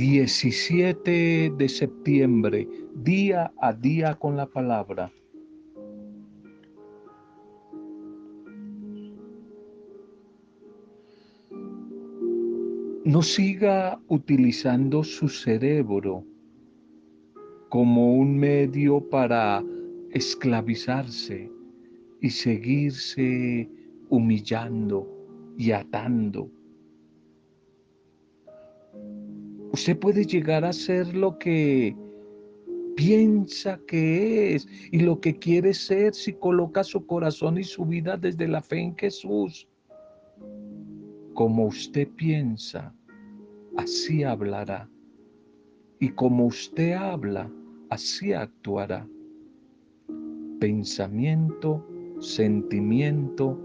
17 de septiembre, día a día con la palabra. No siga utilizando su cerebro como un medio para esclavizarse y seguirse humillando y atando Usted puede llegar a ser lo que piensa que es y lo que quiere ser si coloca su corazón y su vida desde la fe en Jesús. Como usted piensa, así hablará. Y como usted habla, así actuará. Pensamiento, sentimiento,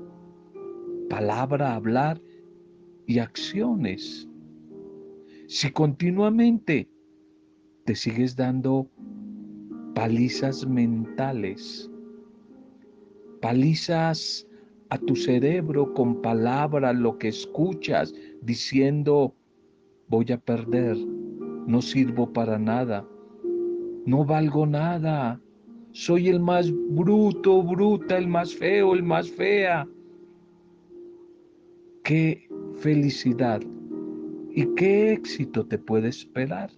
palabra, hablar y acciones si continuamente te sigues dando palizas mentales, palizas a tu cerebro con palabras, lo que escuchas, diciendo, voy a perder, no sirvo para nada, no valgo nada, soy el más bruto, bruta, el más feo, el más fea. Qué felicidad ¿Y qué éxito te puede esperar?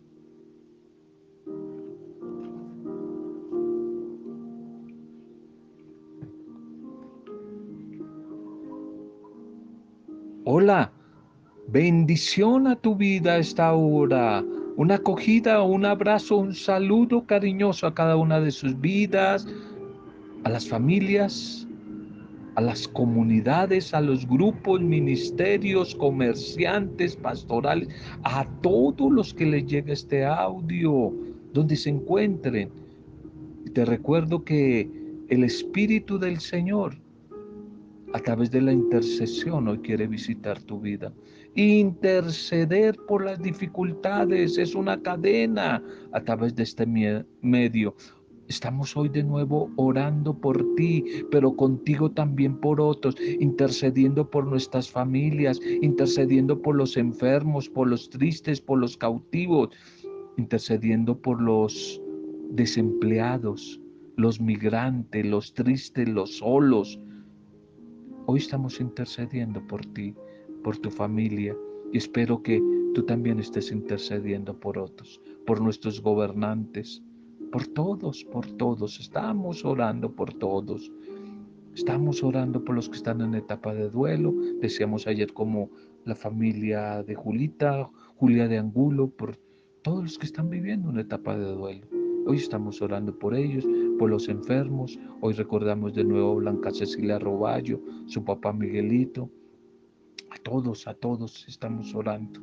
Hola, bendición a tu vida esta hora. Una acogida, un abrazo, un saludo cariñoso a cada una de sus vidas, a las familias, a las comunidades, a los grupos, ministerios, comerciantes, pastorales, a todos los que les llegue este audio, donde se encuentren. Te recuerdo que el Espíritu del Señor, a través de la intercesión, hoy quiere visitar tu vida. Interceder por las dificultades es una cadena a través de este medio. Estamos hoy de nuevo orando por ti, pero contigo también por otros, intercediendo por nuestras familias, intercediendo por los enfermos, por los tristes, por los cautivos, intercediendo por los desempleados, los migrantes, los tristes, los solos. Hoy estamos intercediendo por ti, por tu familia, y espero que tú también estés intercediendo por otros, por nuestros gobernantes, por todos, por todos. Estamos orando por todos. Estamos orando por los que están en etapa de duelo. Decíamos ayer como la familia de Julita, Julia de Angulo, por todos los que están viviendo una etapa de duelo. Hoy estamos orando por ellos, por los enfermos. Hoy recordamos de nuevo a Blanca Cecilia Roballo, su papá Miguelito. A todos, a todos estamos orando.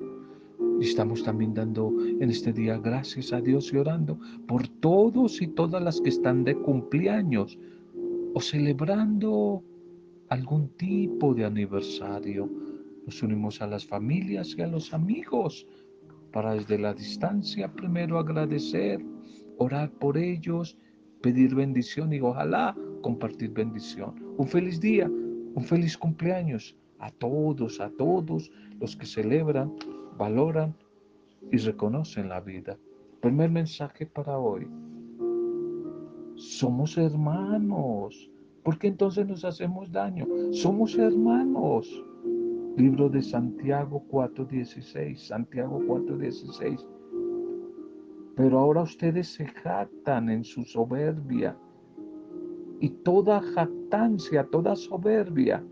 Estamos también dando en este día gracias a Dios y orando por todos y todas las que están de cumpleaños o celebrando algún tipo de aniversario. Nos unimos a las familias y a los amigos para desde la distancia primero agradecer, orar por ellos, pedir bendición y ojalá compartir bendición. Un feliz día, un feliz cumpleaños a todos, a todos los que celebran valoran y reconocen la vida. Primer mensaje para hoy. Somos hermanos. ¿Por qué entonces nos hacemos daño? Somos hermanos. Libro de Santiago 4:16. Santiago 4:16. Pero ahora ustedes se jactan en su soberbia. Y toda jactancia, toda soberbia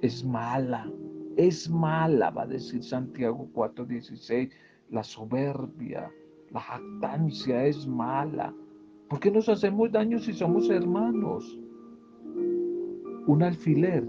es mala es mala, va a decir Santiago 4:16, la soberbia, la jactancia es mala. ¿Por qué nos hacemos daño si somos hermanos? Un alfiler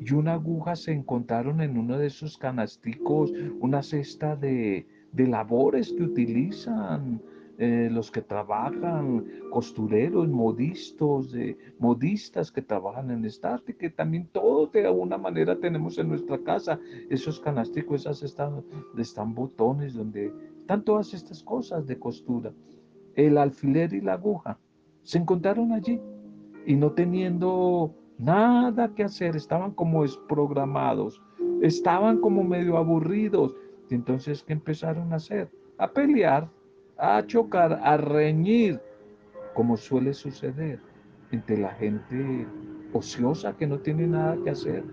y una aguja se encontraron en uno de esos canasticos, una cesta de, de labores que utilizan eh, los que trabajan, costureros, modistas, modistas que trabajan en esta arte, que también todos de alguna manera tenemos en nuestra casa, esos canasticos, esas están, están botones, donde están todas estas cosas de costura. El alfiler y la aguja se encontraron allí y no teniendo nada que hacer, estaban como desprogramados, estaban como medio aburridos. Y entonces, ¿qué empezaron a hacer? a pelear, a chocar, a reñir, como suele suceder entre la gente ociosa que no tiene nada que hacer.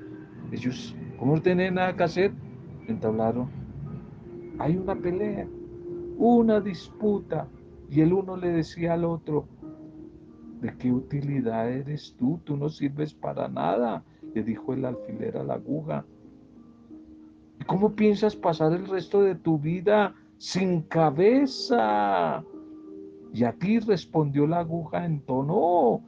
Ellos, como no tienen nada que hacer, entablaron. Hay una pelea, una disputa, y el uno le decía al otro, ¿de qué utilidad eres tú? Tú no sirves para nada, le dijo el alfiler a la aguja. ¿Y cómo piensas pasar el resto de tu vida sin cabeza? Y a ti respondió la aguja en tono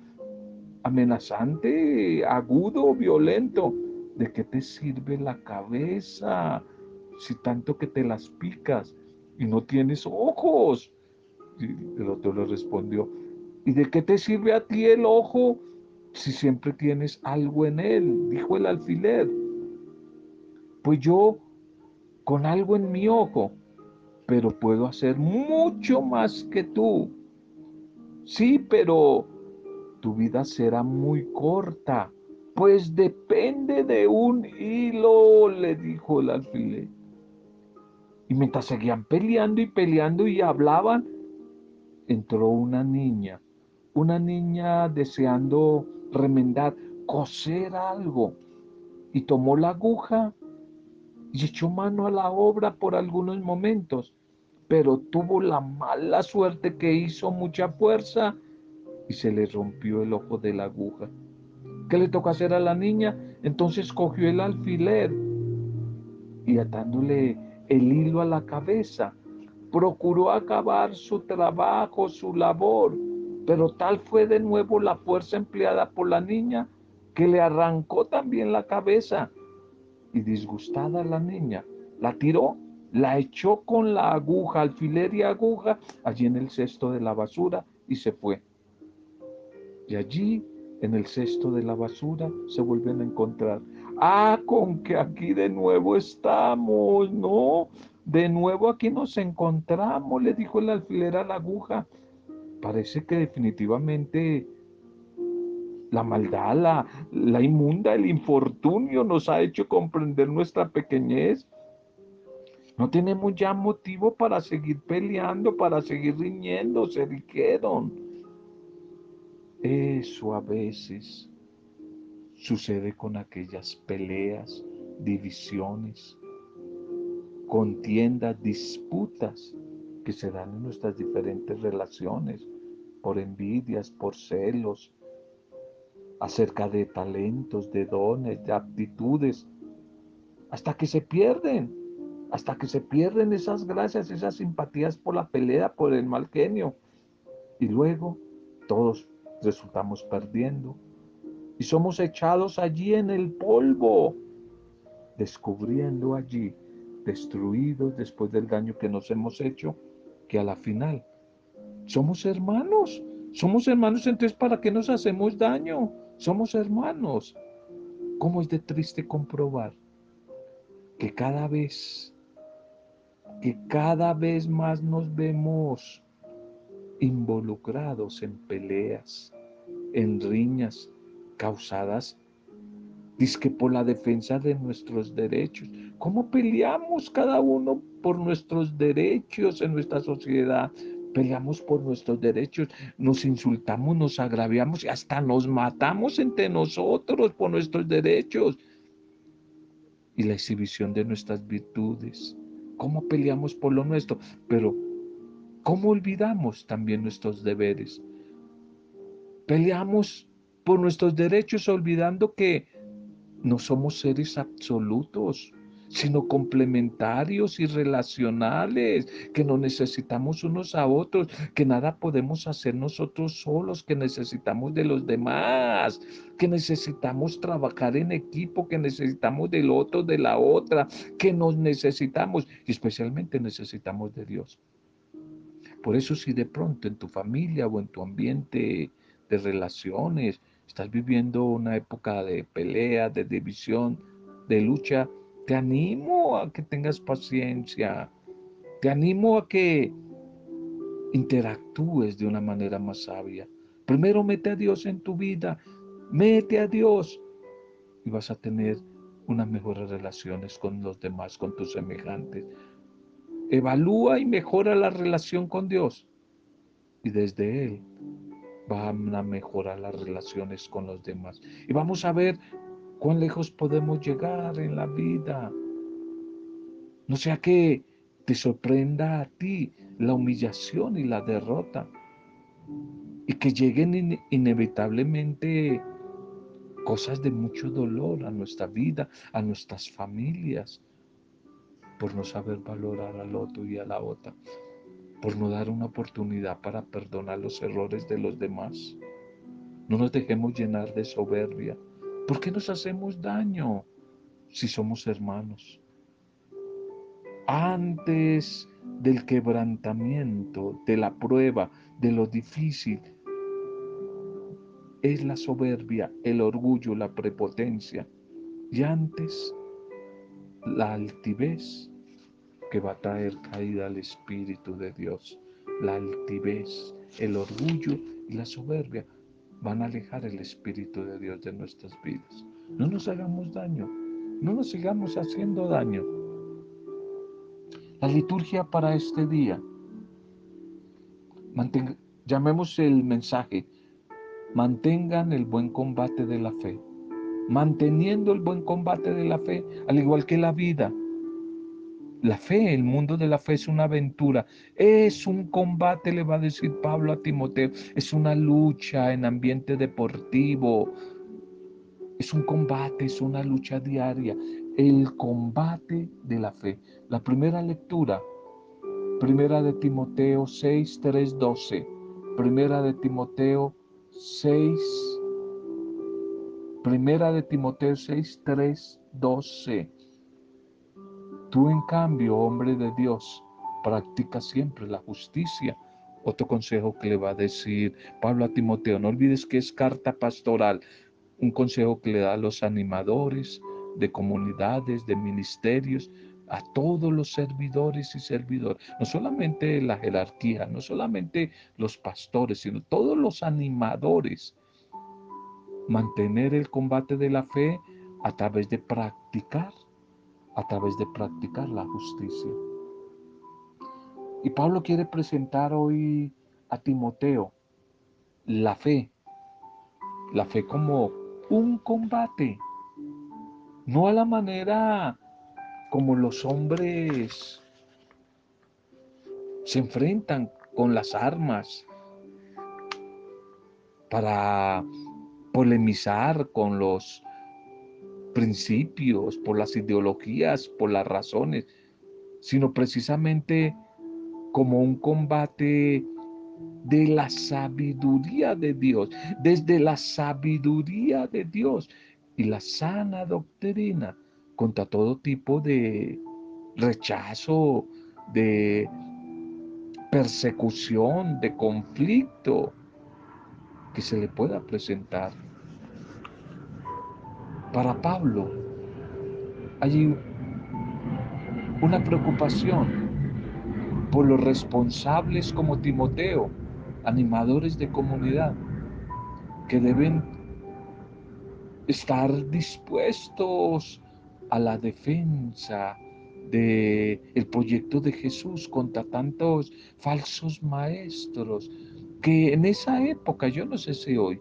amenazante, agudo, violento. ¿De qué te sirve la cabeza si tanto que te las picas y no tienes ojos? Y el otro le respondió, ¿y de qué te sirve a ti el ojo si siempre tienes algo en él? Dijo el alfiler. Pues yo con algo en mi ojo, pero puedo hacer mucho más que tú. Sí, pero tu vida será muy corta, pues depende de un hilo, le dijo el alfiler. Y mientras seguían peleando y peleando y hablaban, entró una niña, una niña deseando remendar, coser algo, y tomó la aguja y echó mano a la obra por algunos momentos, pero tuvo la mala suerte que hizo mucha fuerza y se le rompió el ojo de la aguja. ¿Qué le toca hacer a la niña? Entonces cogió el alfiler y atándole el hilo a la cabeza, procuró acabar su trabajo, su labor, pero tal fue de nuevo la fuerza empleada por la niña que le arrancó también la cabeza. Y disgustada la niña, la tiró, la echó con la aguja, alfiler y aguja, allí en el cesto de la basura y se fue. Y allí, en el cesto de la basura, se vuelven a encontrar. Ah, con que aquí de nuevo estamos, ¿no? De nuevo aquí nos encontramos, le dijo el alfiler a la aguja. Parece que definitivamente la maldad, la, la inmunda, el infortunio nos ha hecho comprender nuestra pequeñez. No tenemos ya motivo para seguir peleando, para seguir riñendo, se dijeron. Eso a veces sucede con aquellas peleas, divisiones, contiendas, disputas que se dan en nuestras diferentes relaciones, por envidias, por celos, acerca de talentos, de dones, de aptitudes, hasta que se pierden, hasta que se pierden esas gracias, esas simpatías por la pelea, por el mal genio. Y luego todos resultamos perdiendo y somos echados allí en el polvo, descubriendo allí, destruidos después del daño que nos hemos hecho, que a la final somos hermanos, somos hermanos, entonces ¿para qué nos hacemos daño? Somos hermanos. ¿Cómo es de triste comprobar que cada vez, que cada vez más nos vemos involucrados en peleas, en riñas causadas que por la defensa de nuestros derechos. ¿Cómo peleamos cada uno por nuestros derechos en nuestra sociedad? Peleamos por nuestros derechos, nos insultamos, nos agraviamos y hasta nos matamos entre nosotros por nuestros derechos. Y la exhibición de nuestras virtudes. ¿Cómo peleamos por lo nuestro? Pero ¿cómo olvidamos también nuestros deberes? Peleamos por nuestros derechos olvidando que no somos seres absolutos, sino complementarios y relacionales, que nos necesitamos unos a otros, que nada podemos hacer nosotros solos, que necesitamos de los demás, que necesitamos trabajar en equipo, que necesitamos del otro, de la otra, que nos necesitamos y especialmente necesitamos de Dios. Por eso si de pronto en tu familia o en tu ambiente de relaciones estás viviendo una época de pelea, de división, de lucha, te animo a que tengas paciencia. Te animo a que interactúes de una manera más sabia. Primero mete a Dios en tu vida, mete a Dios y vas a tener unas mejores relaciones con los demás, con tus semejantes. evalúa y mejora la relación con Dios. Y desde Él van a mejorar las relaciones con los demás. Y vamos a ver cuán lejos podemos llegar en la vida. No sea que te sorprenda a ti la humillación y la derrota. Y que lleguen inevitablemente cosas de mucho dolor a nuestra vida, a nuestras familias, por no saber valorar al otro y a la otra, por no dar una oportunidad para perdonar los errores de los demás. No nos dejemos llenar de soberbia. ¿Por qué nos hacemos daño si somos hermanos? Antes del quebrantamiento, de la prueba, de lo difícil, es la soberbia, el orgullo, la prepotencia. Y antes la altivez que va a traer caída al Espíritu de Dios. La altivez, el orgullo y la soberbia van a alejar el Espíritu de Dios de nuestras vidas. No nos hagamos daño, no nos sigamos haciendo daño. La liturgia para este día, llamemos el mensaje, mantengan el buen combate de la fe manteniendo el buen combate de la fe, al igual que la vida. La fe, el mundo de la fe es una aventura, es un combate, le va a decir Pablo a Timoteo, es una lucha en ambiente deportivo, es un combate, es una lucha diaria, el combate de la fe. La primera lectura, primera de Timoteo 6, 3, 12, primera de Timoteo 6, Primera de Timoteo 6, 3, 12. Tú en cambio, hombre de Dios, practica siempre la justicia. Otro consejo que le va a decir Pablo a Timoteo, no olvides que es carta pastoral, un consejo que le da a los animadores de comunidades, de ministerios, a todos los servidores y servidores, no solamente la jerarquía, no solamente los pastores, sino todos los animadores mantener el combate de la fe a través de practicar, a través de practicar la justicia. Y Pablo quiere presentar hoy a Timoteo la fe, la fe como un combate, no a la manera como los hombres se enfrentan con las armas para polemizar con los principios, por las ideologías, por las razones, sino precisamente como un combate de la sabiduría de Dios, desde la sabiduría de Dios y la sana doctrina contra todo tipo de rechazo, de persecución, de conflicto que se le pueda presentar. Para Pablo. Hay una preocupación por los responsables como Timoteo, animadores de comunidad, que deben estar dispuestos a la defensa del el proyecto de Jesús contra tantos falsos maestros que en esa época, yo no sé si hoy,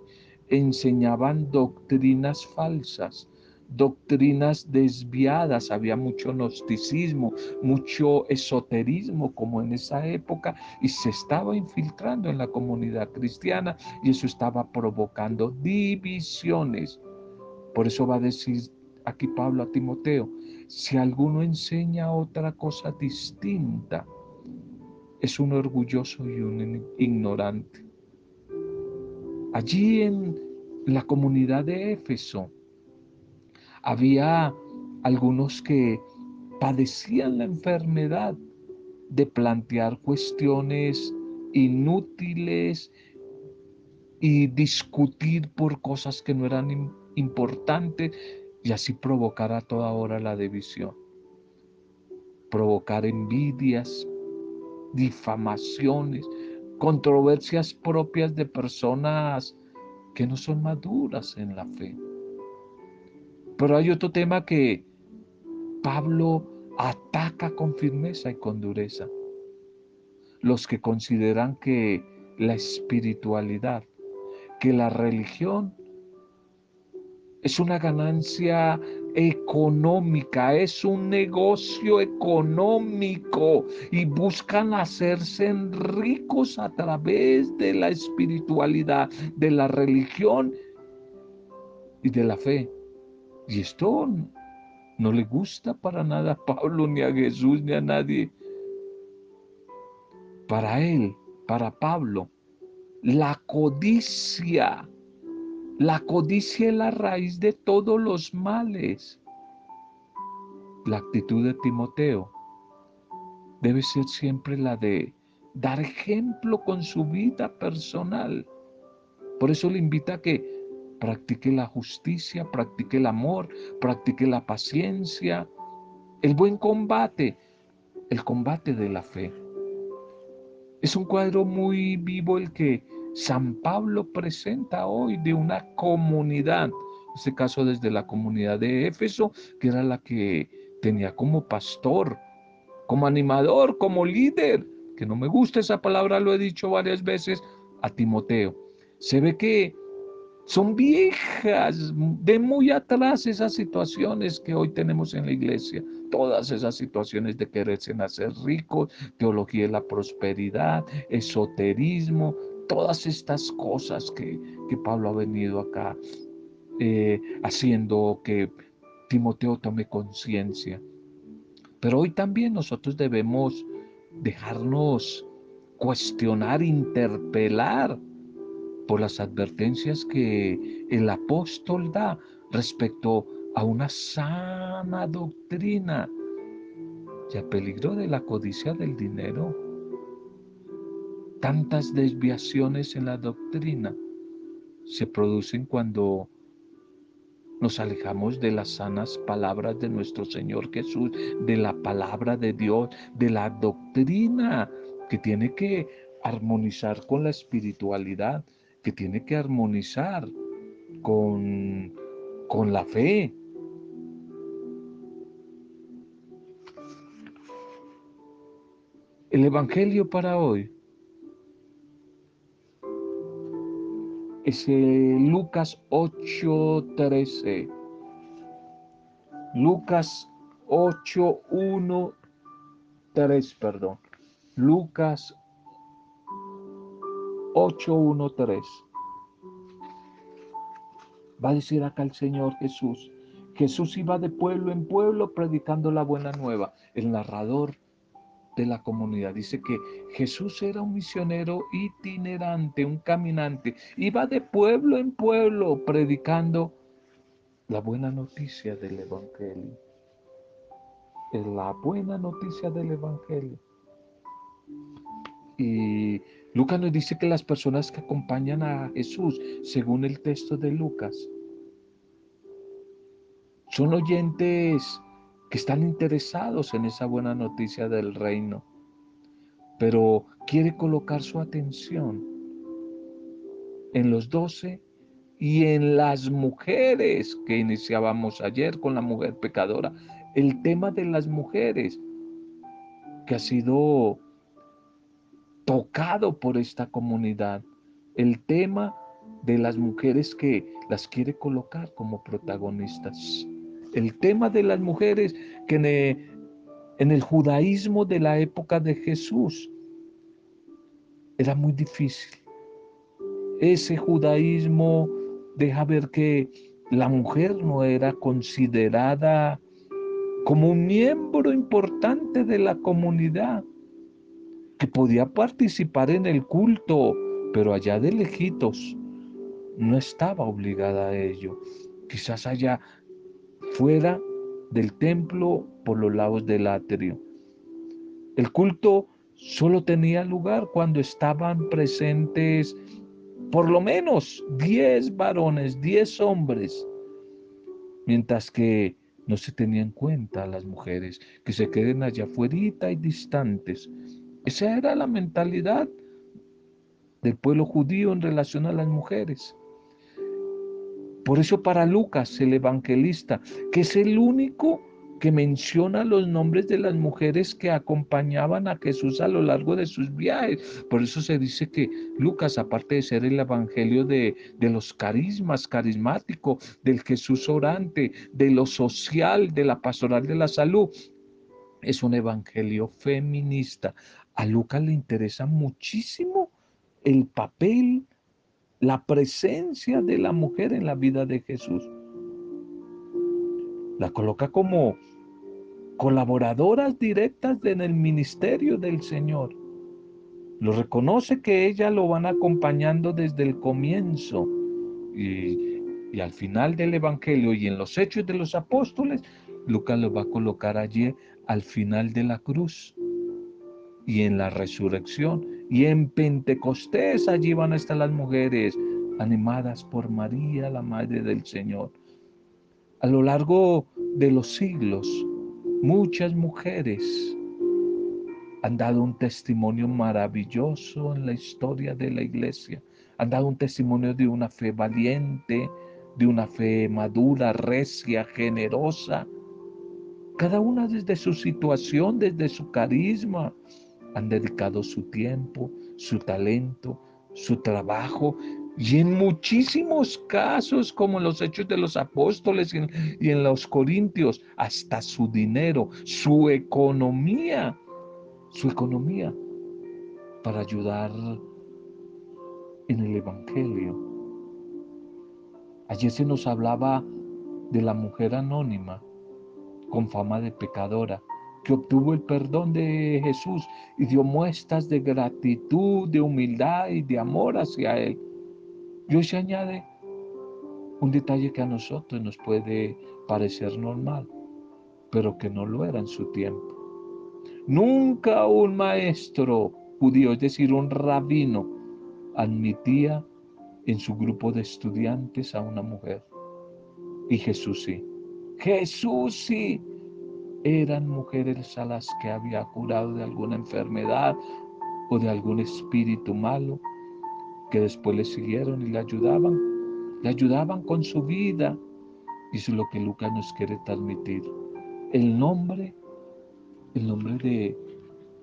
enseñaban doctrinas falsas, doctrinas desviadas, había mucho gnosticismo, mucho esoterismo como en esa época y se estaba infiltrando en la comunidad cristiana y eso estaba provocando divisiones. Por eso va a decir aquí Pablo a Timoteo, si alguno enseña otra cosa distinta, es un orgulloso y un ignorante. Allí en la comunidad de Éfeso había algunos que padecían la enfermedad de plantear cuestiones inútiles y discutir por cosas que no eran importantes y así provocar a toda hora la división, provocar envidias, difamaciones, controversias propias de personas que no son maduras en la fe. Pero hay otro tema que Pablo ataca con firmeza y con dureza. Los que consideran que la espiritualidad, que la religión es una ganancia económica, es un negocio económico y buscan hacerse ricos a través de la espiritualidad, de la religión y de la fe. Y esto no le gusta para nada a Pablo, ni a Jesús, ni a nadie. Para él, para Pablo, la codicia la codicia es la raíz de todos los males. La actitud de Timoteo debe ser siempre la de dar ejemplo con su vida personal. Por eso le invita a que practique la justicia, practique el amor, practique la paciencia, el buen combate, el combate de la fe. Es un cuadro muy vivo el que San Pablo presenta hoy de una comunidad, en este caso desde la comunidad de Éfeso, que era la que tenía como pastor, como animador, como líder, que no me gusta esa palabra, lo he dicho varias veces, a Timoteo. Se ve que son viejas, de muy atrás esas situaciones que hoy tenemos en la iglesia. Todas esas situaciones de quererse hacer ricos, teología de la prosperidad, esoterismo, todas estas cosas que, Pablo ha venido acá eh, haciendo que Timoteo tome conciencia. Pero hoy también nosotros debemos dejarnos cuestionar, interpelar por las advertencias que el apóstol da respecto a una sana doctrina y a peligro de la codicia del dinero tantas desviaciones en la doctrina se producen cuando nos alejamos de las sanas palabras de nuestro Señor Jesús, de la palabra de Dios, de la doctrina que tiene que armonizar con la espiritualidad, que tiene que armonizar con, con la fe. El Evangelio para hoy es Lucas 8:13. Lucas 8, 1, 3, perdón. Lucas 8, 1, 3. Va a decir acá el Señor Jesús. Jesús iba de pueblo en pueblo predicando la buena nueva. El narrador de la comunidad. Dice que Jesús era un misionero itinerante, un caminante. Iba de pueblo en pueblo predicando la buena noticia del Evangelio. La buena noticia del Evangelio. Y Lucas nos dice que las personas que acompañan a Jesús, según el texto de Lucas, son oyentes que están interesados en esa buena noticia del reino, pero quiere colocar su atención en los doce y en las mujeres que iniciábamos ayer con la mujer pecadora. El tema de las mujeres que ha sido tocado por esta comunidad. El tema de las mujeres que las quiere colocar como protagonistas el tema de las mujeres que en el, judaísmo de la época de Jesús era muy difícil. Ese judaísmo deja ver que la mujer no era considerada como un miembro importante de la comunidad, que podía participar en el culto, pero allá de lejitos no estaba obligada a ello. Quizás haya fuera del templo por los lados del atrio. El culto solo tenía lugar cuando estaban presentes por lo menos 10 varones, 10 hombres, mientras que no se tenían en cuenta las mujeres, que se queden allá afuera y distantes. Esa era la mentalidad del pueblo judío en relación a las mujeres. Por eso para Lucas, el evangelista, que es el único que menciona los nombres de las mujeres que acompañaban a Jesús a lo largo de sus viajes. Por eso se dice que Lucas, aparte de ser el evangelio de, los carismas, carismático, del Jesús orante, de lo social, de la pastoral de la salud, es un evangelio feminista. A Lucas le interesa muchísimo el papel, la presencia de la mujer en la vida de Jesús. La coloca como colaboradoras directas en el ministerio del Señor. Lo reconoce que ellas lo van acompañando desde el comienzo y, y, al final del Evangelio y en los hechos de los apóstoles, Lucas lo va a colocar allí al final de la cruz y en la resurrección y en Pentecostés allí van a estar las mujeres animadas por María, la Madre del Señor. A lo largo de los siglos, Muchas mujeres han dado un testimonio maravilloso en la historia de la iglesia. Han dado un testimonio de una fe valiente, de una fe madura, recia, generosa. Cada una desde su situación, desde su carisma, han dedicado su tiempo, su talento, su trabajo y en muchísimos casos, como en los hechos de los apóstoles y en, los corintios, hasta su dinero, su economía, su economía para ayudar en el Evangelio. Ayer se nos hablaba de la mujer anónima con fama de pecadora que obtuvo el perdón de Jesús y dio muestras de gratitud, de humildad y de amor hacia Él. Y hoy se añade un detalle que a nosotros nos puede parecer normal, pero que no lo era en su tiempo. Nunca un maestro judío, es decir, un rabino, admitía en su grupo de estudiantes a una mujer. Y Jesús sí. Jesús sí. Eran mujeres a las que había curado de alguna enfermedad o de algún espíritu malo que después le siguieron y le ayudaban, le ayudaban con su vida. Y es lo que Lucas nos quiere transmitir. El nombre, el nombre de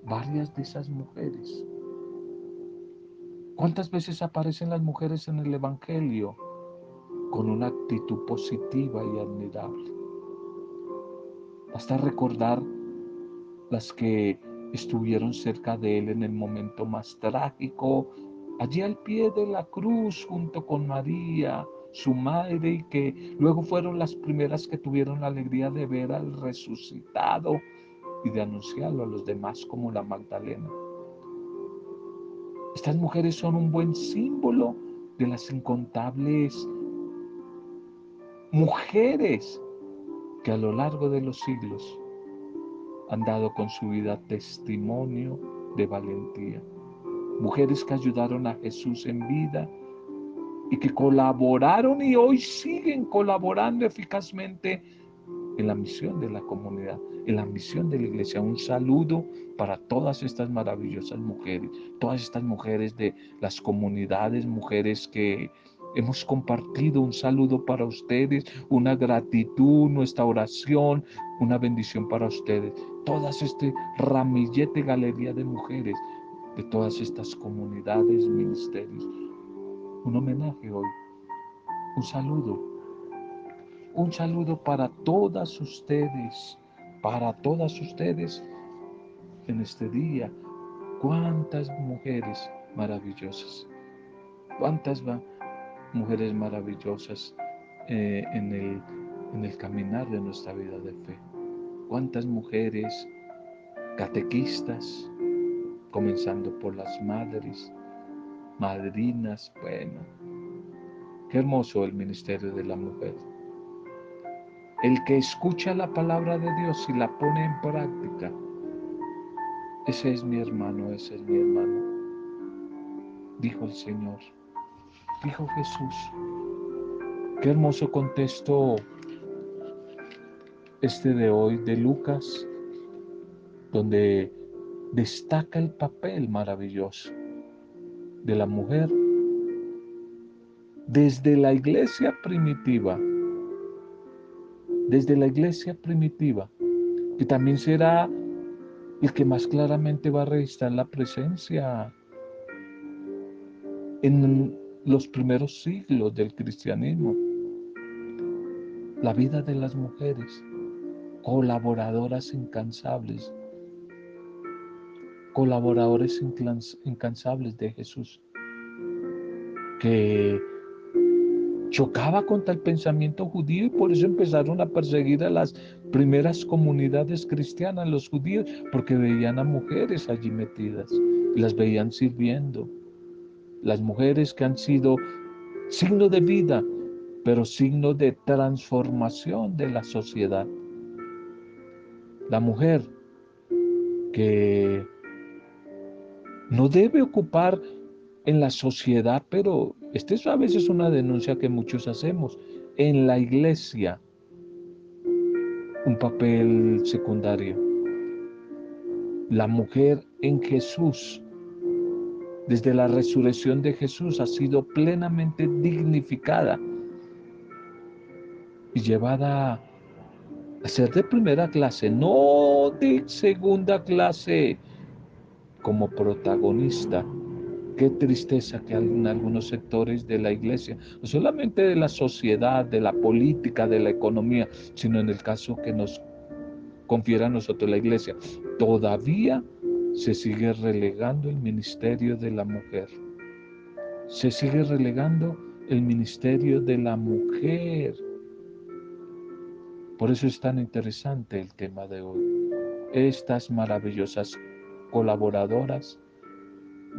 varias de esas mujeres. ¿Cuántas veces aparecen las mujeres en el Evangelio con una actitud positiva y admirable? Basta recordar las que estuvieron cerca de él en el momento más trágico allí al pie de la cruz junto con María, su madre, y que luego fueron las primeras que tuvieron la alegría de ver al resucitado y de anunciarlo a los demás como la Magdalena. Estas mujeres son un buen símbolo de las incontables mujeres que a lo largo de los siglos han dado con su vida testimonio de valentía mujeres que ayudaron a Jesús en vida y que colaboraron y hoy siguen colaborando eficazmente en la misión de la comunidad, en la misión de la iglesia. Un saludo para todas estas maravillosas mujeres, todas estas mujeres de las comunidades, mujeres que hemos compartido. Un saludo para ustedes, una gratitud, nuestra oración, una bendición para ustedes. Todas este ramillete galería de mujeres de todas estas comunidades, ministerios. Un homenaje hoy, un saludo, un saludo para todas ustedes, para todas ustedes en este día. Cuántas mujeres maravillosas, cuántas mujeres maravillosas eh, en, el, en el caminar de nuestra vida de fe. Cuántas mujeres catequistas, comenzando por las madres, madrinas, bueno, qué hermoso el ministerio de la mujer. El que escucha la palabra de Dios y la pone en práctica, ese es mi hermano, ese es mi hermano, dijo el Señor, dijo Jesús. Qué hermoso contexto este de hoy de Lucas, donde destaca el papel maravilloso de la mujer desde la iglesia primitiva, desde la iglesia primitiva, que también será el que más claramente va a registrar la presencia en los primeros siglos del cristianismo. La vida de las mujeres, colaboradoras incansables, colaboradores incansables de Jesús, que chocaba contra el pensamiento judío y por eso empezaron a perseguir a las primeras comunidades cristianas, los judíos, porque veían a mujeres allí metidas y las veían sirviendo. Las mujeres que han sido signo de vida, pero signo de transformación de la sociedad. La mujer que no debe ocupar en la sociedad, pero esta es a veces una denuncia que muchos hacemos, en la iglesia, un papel secundario. La mujer en Jesús, desde la resurrección de Jesús, ha sido plenamente dignificada y llevada a ser de primera clase, no de segunda clase, como protagonista. Qué tristeza que en algunos sectores de la iglesia, no solamente de la sociedad, de la política, de la economía, sino en el caso que nos confiera a nosotros la iglesia, todavía se sigue relegando el ministerio de la mujer. Se sigue relegando el ministerio de la mujer. Por eso es tan interesante el tema de hoy. Estas maravillosas colaboradoras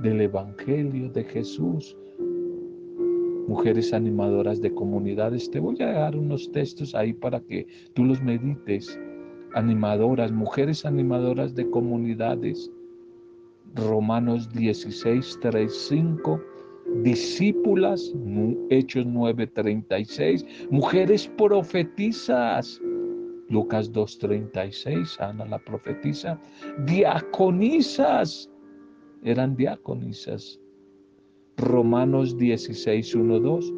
del Evangelio de Jesús. Mujeres animadoras de comunidades. Te voy a dar unos textos ahí para que tú los medites. Animadoras, mujeres animadoras de comunidades. Romanos 16, 3, 5. Discípulas, Hechos 9, 36. Mujeres profetizas. Lucas 2.36, Ana la profetiza, diaconisas, eran diaconisas. Romanos 16, 1, 2.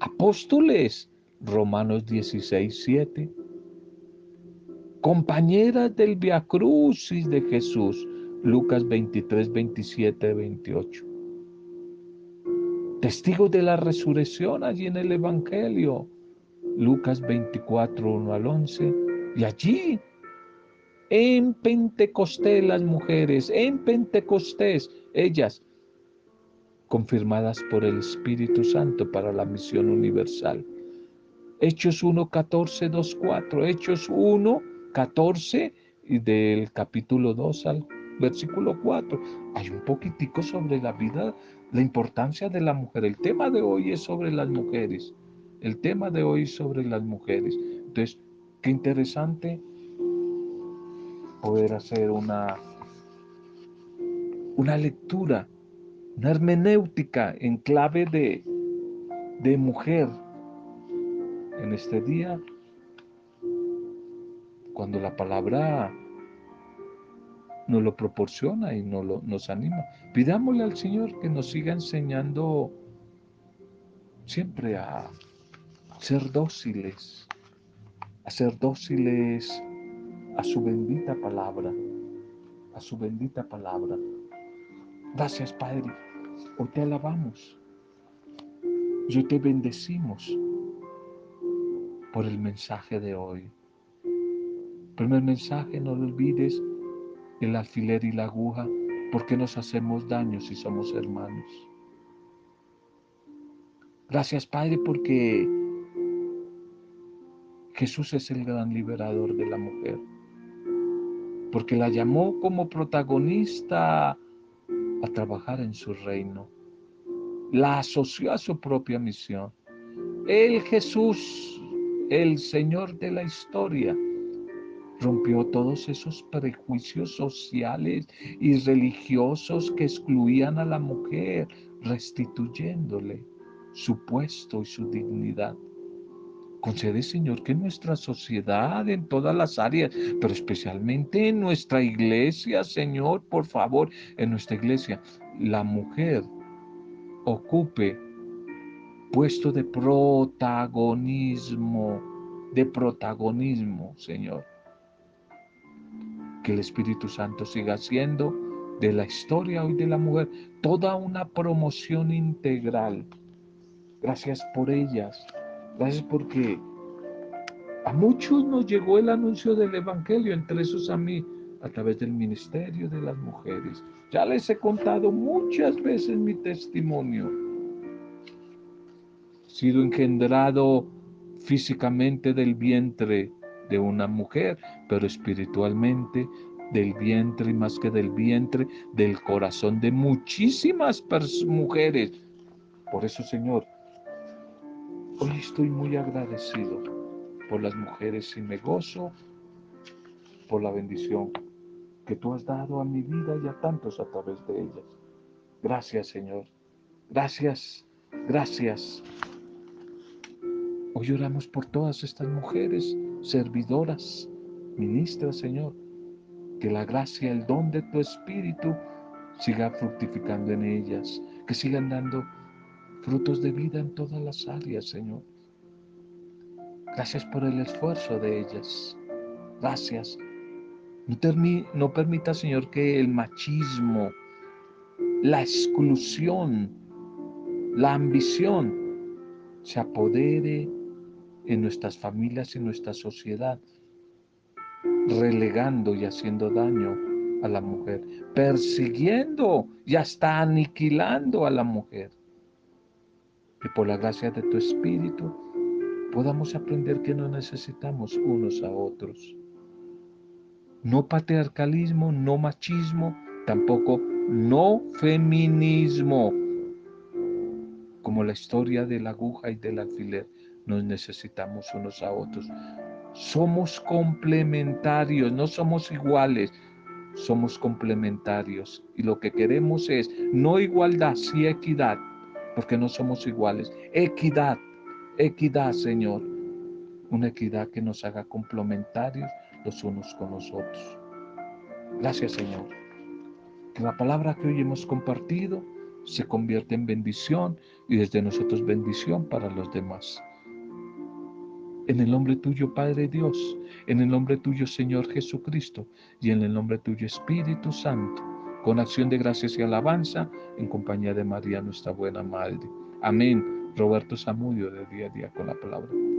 Apóstoles, Romanos 16, 7. Compañeras del Via Crucis de Jesús, Lucas 23, 27, 28. Testigos de la resurrección allí en el Evangelio, Lucas 24, 1 al 11. Y allí en Pentecostés las mujeres, en Pentecostés ellas, confirmadas por el Espíritu Santo para la misión universal. Hechos 1, 14, 2, 4. Hechos 1, 14 y del capítulo 2 al versículo 4. Hay un poquitico sobre la vida, la importancia de la mujer. El tema de hoy es sobre las mujeres. El tema de hoy es sobre las mujeres. Entonces, qué interesante poder hacer una, una lectura, una hermenéutica en clave de, de mujer en este día, cuando la palabra nos lo proporciona y nos, lo, nos anima. Pidámosle al Señor que nos siga enseñando siempre a ser dóciles, a ser dóciles a su bendita palabra, a su bendita palabra. Gracias, Padre. Hoy te alabamos. Yo te bendecimos por el mensaje de hoy. Primer mensaje, no lo olvides, el alfiler y la aguja, porque nos hacemos daño si somos hermanos. Gracias, Padre, porque Jesús es el gran liberador de la mujer porque la llamó como protagonista a trabajar en su reino. La asoció a su propia misión. El Jesús, el Señor de la historia, rompió todos esos prejuicios sociales y religiosos que excluían a la mujer, restituyéndole su puesto y su dignidad. Concede, Señor, que nuestra sociedad, en todas las áreas, pero especialmente en nuestra iglesia, Señor, por favor, en nuestra iglesia, la mujer ocupe puesto de protagonismo, de protagonismo, Señor. Que el Espíritu Santo siga haciendo de la historia hoy de la mujer toda una promoción integral. Gracias por ellas. Gracias porque a muchos nos llegó el anuncio del Evangelio, entre esos a mí, a través del ministerio de las mujeres. Ya les he contado muchas veces mi testimonio. He sido engendrado físicamente del vientre de una mujer, pero espiritualmente del vientre y más que del vientre, del corazón de muchísimas mujeres. Por eso, Señor, hoy estoy muy agradecido por las mujeres y me gozo por la bendición que tú has dado a mi vida y a tantos a través de ellas. Gracias, Señor. Gracias, gracias. Hoy oramos por todas estas mujeres, servidoras, ministras, Señor. Que la gracia, el don de tu Espíritu siga fructificando en ellas, que sigan dando frutos de vida en todas las áreas, Señor. Gracias por el esfuerzo de ellas. Gracias no, permita, Señor, que el machismo, la exclusión, la ambición se apodere en nuestras familias y nuestra sociedad, relegando y haciendo daño a la mujer, persiguiendo y hasta aniquilando a la mujer. Y por la gracia de tu Espíritu podamos aprender que no necesitamos unos a otros no patriarcalismo, no machismo, tampoco no feminismo. Como la historia de la aguja y del alfiler, nos necesitamos unos a otros. Somos complementarios, no somos iguales, somos complementarios. Y lo que queremos es no igualdad, sí equidad, porque no somos iguales. Equidad, equidad, Señor. Una equidad que nos haga complementarios los unos con los otros. Gracias Señor. Que la palabra que hoy hemos compartido se convierta en bendición y desde nosotros bendición para los demás. En el nombre tuyo, Padre Dios, en el nombre tuyo, Señor Jesucristo, y en el nombre tuyo, Espíritu Santo, con acción de gracias y alabanza, en compañía de María, nuestra buena Madre. Amén. Roberto Samudio, de día a día con la palabra.